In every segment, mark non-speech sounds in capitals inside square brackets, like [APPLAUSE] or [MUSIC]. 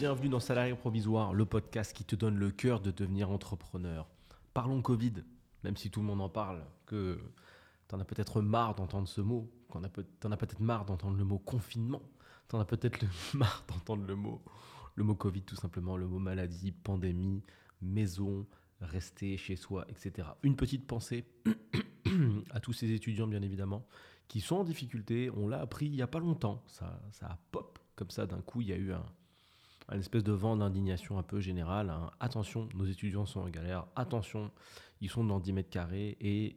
Bienvenue dans Salarié Provisoire, le podcast qui te donne le cœur de devenir entrepreneur. Parlons Covid, même si tout le monde en parle, que tu en as peut-être marre d'entendre ce mot, qu'on a en as peut-être marre d'entendre le mot confinement, tu en as peut-être [LAUGHS] marre d'entendre le mot, le mot Covid tout simplement, le mot maladie, pandémie, maison, rester chez soi, etc. Une petite pensée [CLEARS THROAT] à tous ces étudiants, bien évidemment, qui sont en difficulté. On l'a appris il n'y a pas longtemps. Ça, ça a pop comme ça d'un coup. Il y a eu un, espèce de vent d'indignation un peu générale. Hein. Attention, nos étudiants sont en galère. Attention, ils sont dans 10 mètres carrés et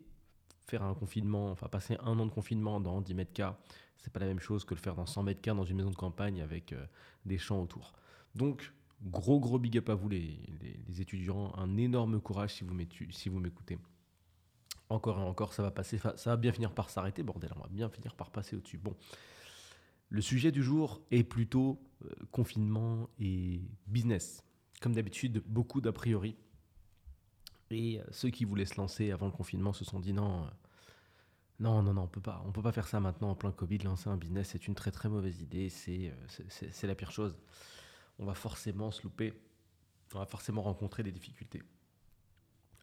faire un confinement, enfin passer un an de confinement dans 10 mètres carrés, c'est pas la même chose que le faire dans 100 mètres carrés dans une maison de campagne avec euh, des champs autour. Donc, gros gros big up à vous les, les, étudiants, un énorme courage si vous m'écoutez. Encore et encore, ça va passer, ça va bien finir par s'arrêter, bordel, on va bien finir par passer au-dessus. Bon, le sujet du jour est plutôt euh, confinement et business. Comme d'habitude, beaucoup d'a priori. Et euh, ceux qui voulaient se lancer avant le confinement se sont dit non, euh, non, non, non, on peut pas, on peut pas faire ça maintenant en plein Covid. Lancer un business, c'est une très très mauvaise idée. C'est, c'est la pire chose. On va forcément se louper. On va forcément rencontrer des difficultés.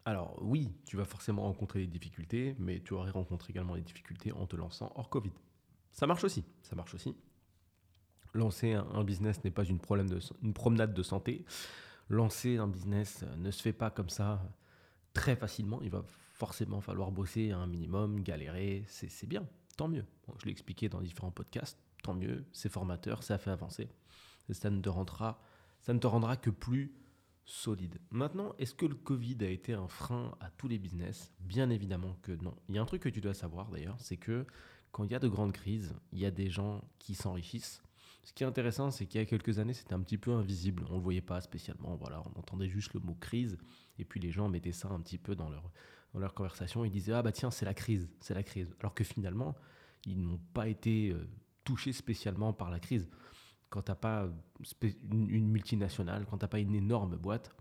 Alors oui, tu vas forcément rencontrer des difficultés, mais tu aurais rencontré également des difficultés en te lançant hors Covid. Ça marche aussi, ça marche aussi. Lancer un, business n'est pas une, promenade de santé. Lancer un business ne se fait pas comme ça très facilement. Il va forcément falloir bosser un minimum, galérer. C'est bien, tant mieux. je l'ai expliqué dans différents podcasts, tant mieux. C'est formateur, ça fait avancer. ça ne te rendra, ça ne te rendra que plus solide. Maintenant, est-ce que le Covid a été un frein à tous les business? Bien évidemment que non. Il y a un truc que tu dois savoir d'ailleurs, c'est que quand il y a de grandes crises, il y a des gens qui s'enrichissent. Ce qui est intéressant, c'est qu'il y a quelques années, c'était un petit peu invisible. On ne le voyait pas spécialement. Voilà, on entendait juste le mot crise. Et puis les gens mettaient ça un petit peu dans leur, dans leur conversation. Ils disaient Ah bah tiens, c'est la crise, c'est la crise. Alors que finalement, ils n'ont pas été euh, touchés spécialement par la crise quand tu n'as pas une multinationale, quand tu n'as pas une énorme boîte,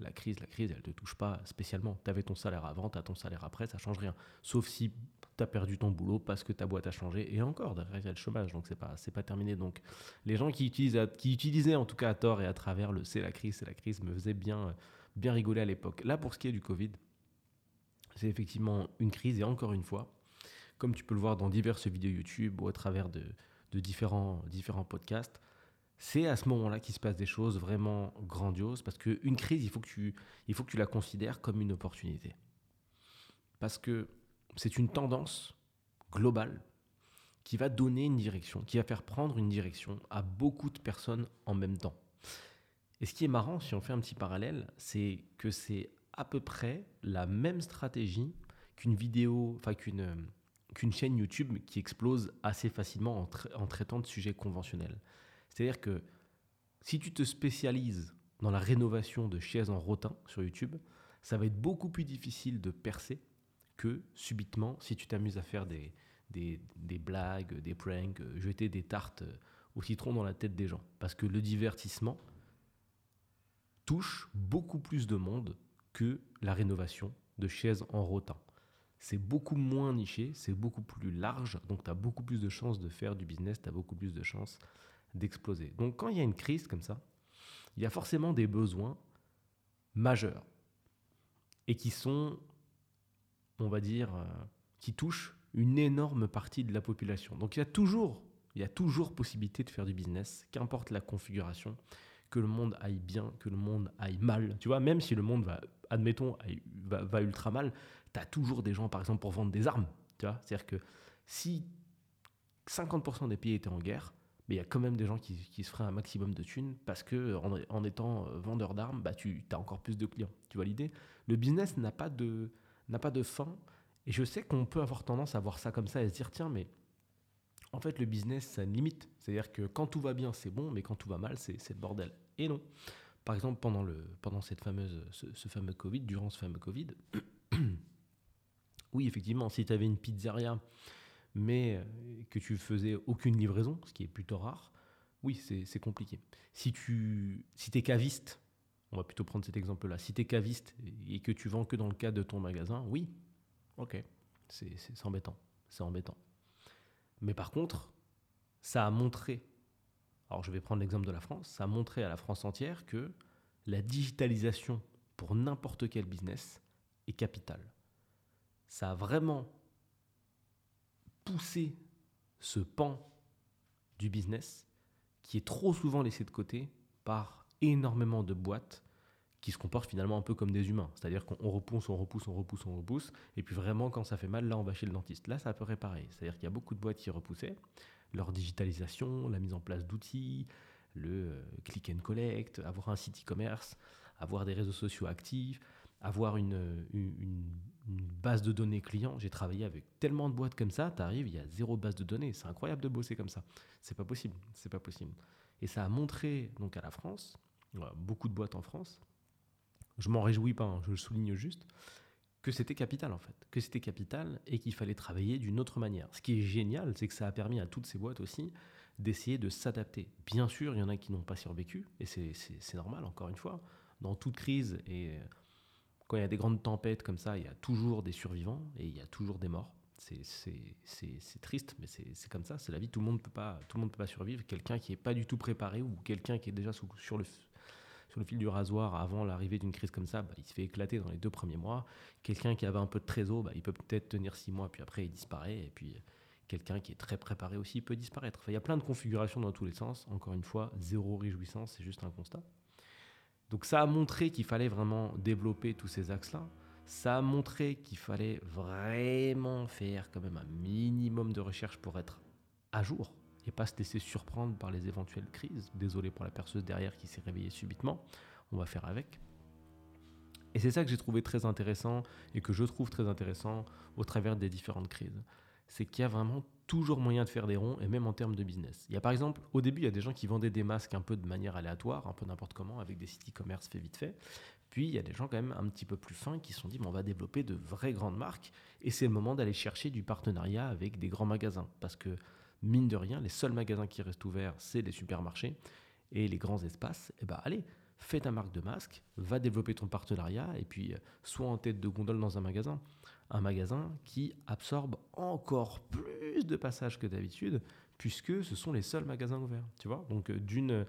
la crise, la crise, elle ne te touche pas spécialement. Tu avais ton salaire avant, tu as ton salaire après, ça change rien. Sauf si tu as perdu ton boulot parce que ta boîte a changé. Et encore, derrière, il y a le chômage, donc c'est pas, pas terminé. Donc les gens qui, utilisent, qui utilisaient en tout cas à tort et à travers le c'est la crise, c'est la crise, me faisaient bien, bien rigoler à l'époque. Là, pour ce qui est du Covid, c'est effectivement une crise et encore une fois, comme tu peux le voir dans diverses vidéos YouTube ou à travers de, de différents, différents podcasts, c'est à ce moment-là qu'il se passe des choses vraiment grandioses parce qu'une crise, il faut, que tu, il faut que tu la considères comme une opportunité. Parce que c'est une tendance globale qui va donner une direction, qui va faire prendre une direction à beaucoup de personnes en même temps. Et ce qui est marrant, si on fait un petit parallèle, c'est que c'est à peu près la même stratégie qu'une vidéo, enfin qu'une chaîne YouTube qui explose assez facilement en traitant de sujets conventionnels. C'est-à-dire que si tu te spécialises dans la rénovation de chaises en rotin sur YouTube, ça va être beaucoup plus difficile de percer que subitement si tu t'amuses à faire des, des, des, blagues, des pranks, jeter des tartes au citron dans la tête des gens. Parce que le divertissement touche beaucoup plus de monde que la rénovation de chaises en rotin. C'est beaucoup moins niché, c'est beaucoup plus large, donc tu as beaucoup plus de chances de faire du business, tu as beaucoup plus de chances d'exploser. Donc quand il y a une crise comme ça, il y a forcément des besoins majeurs et qui sont, on va dire, euh, qui touchent une énorme partie de la population. Donc il y a toujours, il y a toujours possibilité de faire du business, qu'importe la configuration, que le monde aille bien, que le monde aille mal. Tu vois, même si le monde va, admettons, va, ultra mal, tu as toujours des gens, par exemple, pour vendre des armes. Tu vois, c'est-à-dire que si 50% des pays étaient en guerre, mais il y a quand même des gens qui, se feraient un maximum de thunes parce que en, étant euh, vendeur d'armes, bah, tu as encore plus de clients. Tu vois l'idée? Le business n'a pas, de, n'a pas de fin. Et je sais qu'on peut avoir tendance à voir ça comme ça et se dire tiens, mais en fait, le business, ça a limite. C'est-à-dire que quand tout va bien, c'est bon, mais quand tout va mal, c'est, le bordel. Et non. Par exemple, pendant, le, pendant cette fameuse, ce, fameux Covid, durant ce fameux Covid, [CLEARS THROAT] oui, effectivement, si tu avais une pizzeria mais euh, que tu faisais aucune livraison, ce qui est plutôt rare, oui, c'est compliqué. Si tu si es caviste, on va plutôt prendre cet exemple-là, si tu es caviste et que tu vends que dans le cadre de ton magasin, oui, ok, c'est embêtant, c'est embêtant. Mais par contre, ça a montré alors je vais prendre l'exemple de la France, ça a montré à la France entière que la digitalisation pour n'importe quel business est capitale. Ça a vraiment poussé ce pan du business qui est trop souvent laissé de côté par énormément de boîtes qui se comportent finalement un peu comme des humains. C'est-à-dire qu'on repousse, on repousse, on repousse, on repousse. Et puis vraiment, quand ça fait mal, là, on va chez le dentiste. Là, ça peut réparer. C'est-à-dire qu'il y a beaucoup de boîtes qui repoussaient leur digitalisation, la mise en place d'outils, le euh, click and collect, avoir un site e-commerce, avoir des réseaux sociaux actifs, avoir une, une, base de données client. J'ai travaillé avec tellement de boîtes comme ça, tu arrives, il y a zéro base de données. C'est incroyable de bosser comme ça. C'est pas possible. C'est pas possible. Et ça a montré donc à la France, beaucoup de boîtes en France, je m'en réjouis pas, hein, je le souligne juste, que c'était capital en fait, que c'était capital et qu'il fallait travailler d'une autre manière. Ce qui est génial, c'est que ça a permis à toutes ces boîtes aussi d'essayer de s'adapter. Bien sûr, il y en a qui n'ont pas survécu, et c'est normal, encore une fois. Dans toute crise, et quand il y a des grandes tempêtes comme ça, il y a toujours des survivants et il y a toujours des morts. C'est triste, mais c'est comme ça, c'est la vie. Tout le monde peut pas, peut pas survivre. Quelqu'un qui est pas du tout préparé ou quelqu'un qui est déjà sur le sur le fil du rasoir avant l'arrivée d'une crise comme ça, bah, il se fait éclater dans les deux premiers mois. Quelqu'un qui avait un peu de trésor, bah, il peut peut-être tenir six mois, puis après il disparaît. Et puis quelqu'un qui est très préparé aussi peut disparaître. il y a plein de configurations dans tous les sens. Encore une fois, zéro réjouissance, c'est juste un constat. Donc ça a montré qu'il fallait vraiment développer tous ces axes-là. Ça a montré qu'il fallait vraiment faire quand même un minimum de recherche pour être à jour pas se laisser surprendre par les éventuelles crises. Désolé pour la perceuse derrière qui s'est réveillée subitement. On va faire avec. Et c'est ça que j'ai trouvé très intéressant et que je trouve très intéressant au travers des différentes crises. C'est qu'il y a vraiment toujours moyen de faire des ronds et même en termes de business. Il y a par exemple, au début, il y a des gens qui vendaient des masques un peu de manière aléatoire, un peu n'importe comment, avec des sites e-commerce fait vite fait. Puis il y a des gens quand même un petit peu plus fins qui se sont dit, on va développer de vraies grandes marques et c'est le moment d'aller chercher du partenariat avec des grands magasins. Parce que mine de rien, les seuls magasins qui restent ouverts, c'est les supermarchés et les grands espaces. Et eh ben allez, fais ta marque de masque, va développer ton partenariat et puis euh, sois en tête de gondole dans un magasin. Un magasin qui absorbe encore plus de passages que d'habitude, puisque ce sont les seuls magasins ouverts. Tu vois Donc, euh, d'une,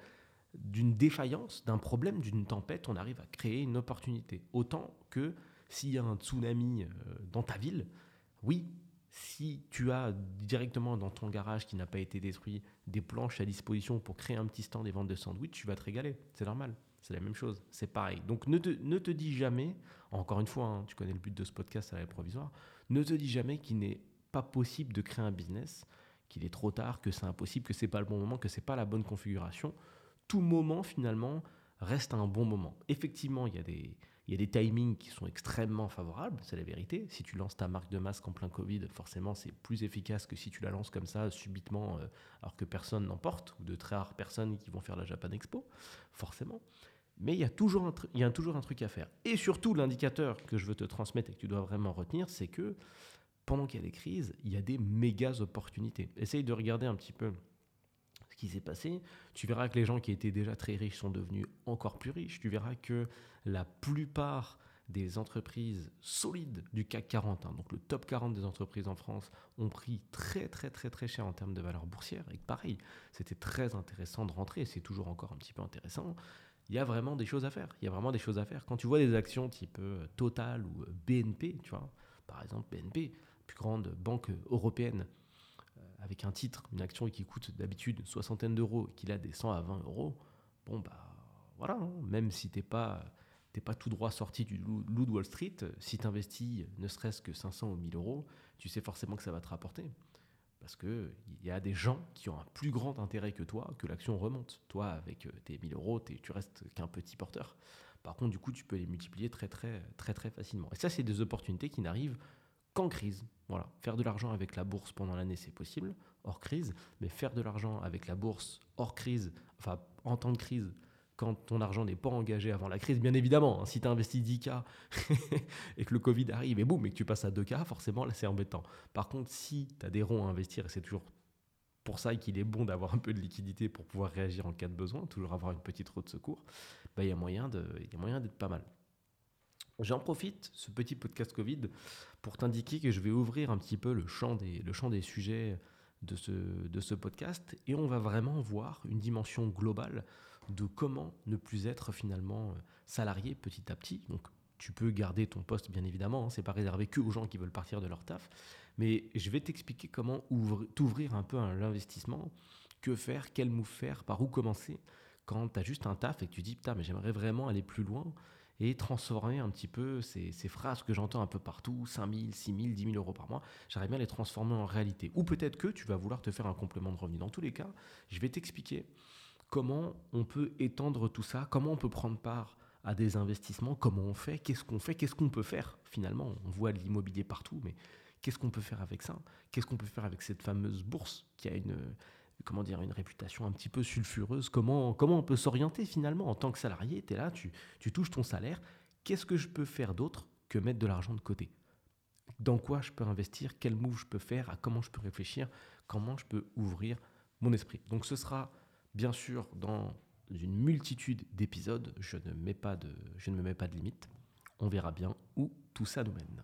d'une défaillance, d'un problème, d'une tempête, on arrive à créer une opportunité. Autant que s'il y a un tsunami euh, dans ta ville, oui, si tu as directement dans ton garage qui n'a pas été détruit des planches à disposition pour créer un petit stand des ventes de sandwich, tu vas te régaler. C'est normal. C'est la même chose. C'est pareil. Donc ne te, ne te dis jamais, encore une fois, hein, tu connais le but de ce podcast à la provisoire, ne te dis jamais qu'il n'est pas possible de créer un business, qu'il est trop tard, que c'est impossible, que c'est pas le bon moment, que c'est pas la bonne configuration. Tout moment finalement reste un bon moment. Effectivement, il y a des, il y a des timings qui sont extrêmement favorables, c'est la vérité. Si tu lances ta marque de masque en plein Covid, forcément, c'est plus efficace que si tu la lances comme ça, subitement, euh, alors que personne n'en porte, ou de très rares personnes qui vont faire la Japan Expo, forcément. Mais il y, a toujours un il y a toujours un truc à faire. Et surtout, l'indicateur que je veux te transmettre et que tu dois vraiment retenir, c'est que pendant qu'il y a des crises, il y a des méga opportunités. Essaye de regarder un petit peu qui s'est passé. Tu verras que les gens qui étaient déjà très riches sont devenus encore plus riches. Tu verras que la plupart des entreprises solides du CAC 40, hein, donc le top 40 des entreprises en France, ont pris très très très très cher en termes de valeur boursière. Et pareil, c'était très intéressant de rentrer, c'est toujours encore un petit peu intéressant. Il y a vraiment des choses à faire. Il y a vraiment des choses à faire. Quand tu vois des actions type euh, Total ou euh, BNP, tu vois, par exemple BNP, plus grande banque européenne, avec un titre, une action qui coûte d'habitude une soixantaine d'euros et qui la descend à 20 euros, bon bah voilà, hein. même si t'es pas t'es pas tout droit sorti du loup de Wall Street, si tu investis ne serait-ce que 500 ou 1000 euros, tu sais forcément que ça va te rapporter. Parce qu'il y a des gens qui ont un plus grand intérêt que toi que l'action remonte. Toi, avec euh, tes 1000 euros, tu restes qu'un petit porteur. Par contre, du coup, tu peux les multiplier très, très, très, très facilement. Et ça, c'est des opportunités qui n'arrivent qu'en crise. Voilà. Faire de l'argent avec la bourse pendant l'année, c'est possible, hors crise. Mais faire de l'argent avec la bourse hors crise, enfin, en temps de crise, quand ton argent n'est pas engagé avant la crise, bien évidemment. Hein, si tu as investi 10K [LAUGHS] et que le Covid arrive et boum, et que tu passes à 2K, forcément, là, c'est embêtant. Par contre, si tu as des ronds à investir, et c'est toujours pour ça qu'il est bon d'avoir un peu de liquidité pour pouvoir réagir en cas de besoin, toujours avoir une petite roue de secours, bah, il y a moyen d'être pas mal. J'en profite, ce petit podcast Covid, pour t'indiquer que je vais ouvrir un petit peu le champ des, le champ des sujets de ce, de ce podcast et on va vraiment voir une dimension globale de comment ne plus être finalement salarié petit à petit. Donc tu peux garder ton poste bien évidemment, hein, c'est pas réservé que aux gens qui veulent partir de leur taf, mais je vais t'expliquer comment t'ouvrir un peu à l'investissement, que faire, quel move faire, par où commencer quand tu as juste un taf et que tu dis putain mais j'aimerais vraiment aller plus loin et transformer un petit peu ces, phrases que j'entends un peu partout, 5 000, 6 000, 10 000 euros par mois, j'aimerais bien les transformer en réalité. Ou peut-être que tu vas vouloir te faire un complément de revenu. Dans tous les cas, je vais t'expliquer comment on peut étendre tout ça, comment on peut prendre part à des investissements, comment on fait, qu'est-ce qu'on fait, qu'est-ce qu'on peut faire finalement. On voit l'immobilier partout, mais qu'est-ce qu'on peut faire avec ça? Qu'est-ce qu'on peut faire avec cette fameuse bourse qui a une, comment dire, une réputation un petit peu sulfureuse comment, comment on peut s'orienter finalement en tant que salarié? Tu es là, tu, tu touches ton salaire. Qu'est-ce que je peux faire d'autre que mettre de l'argent de côté? Dans quoi je peux investir? Quel move je peux faire? À comment je peux réfléchir? Comment je peux ouvrir mon esprit? Donc ce sera bien sûr dans une multitude d'épisodes. Je, ne mets pas de, je ne me mets pas de limite. On verra bien où tout ça nous mène.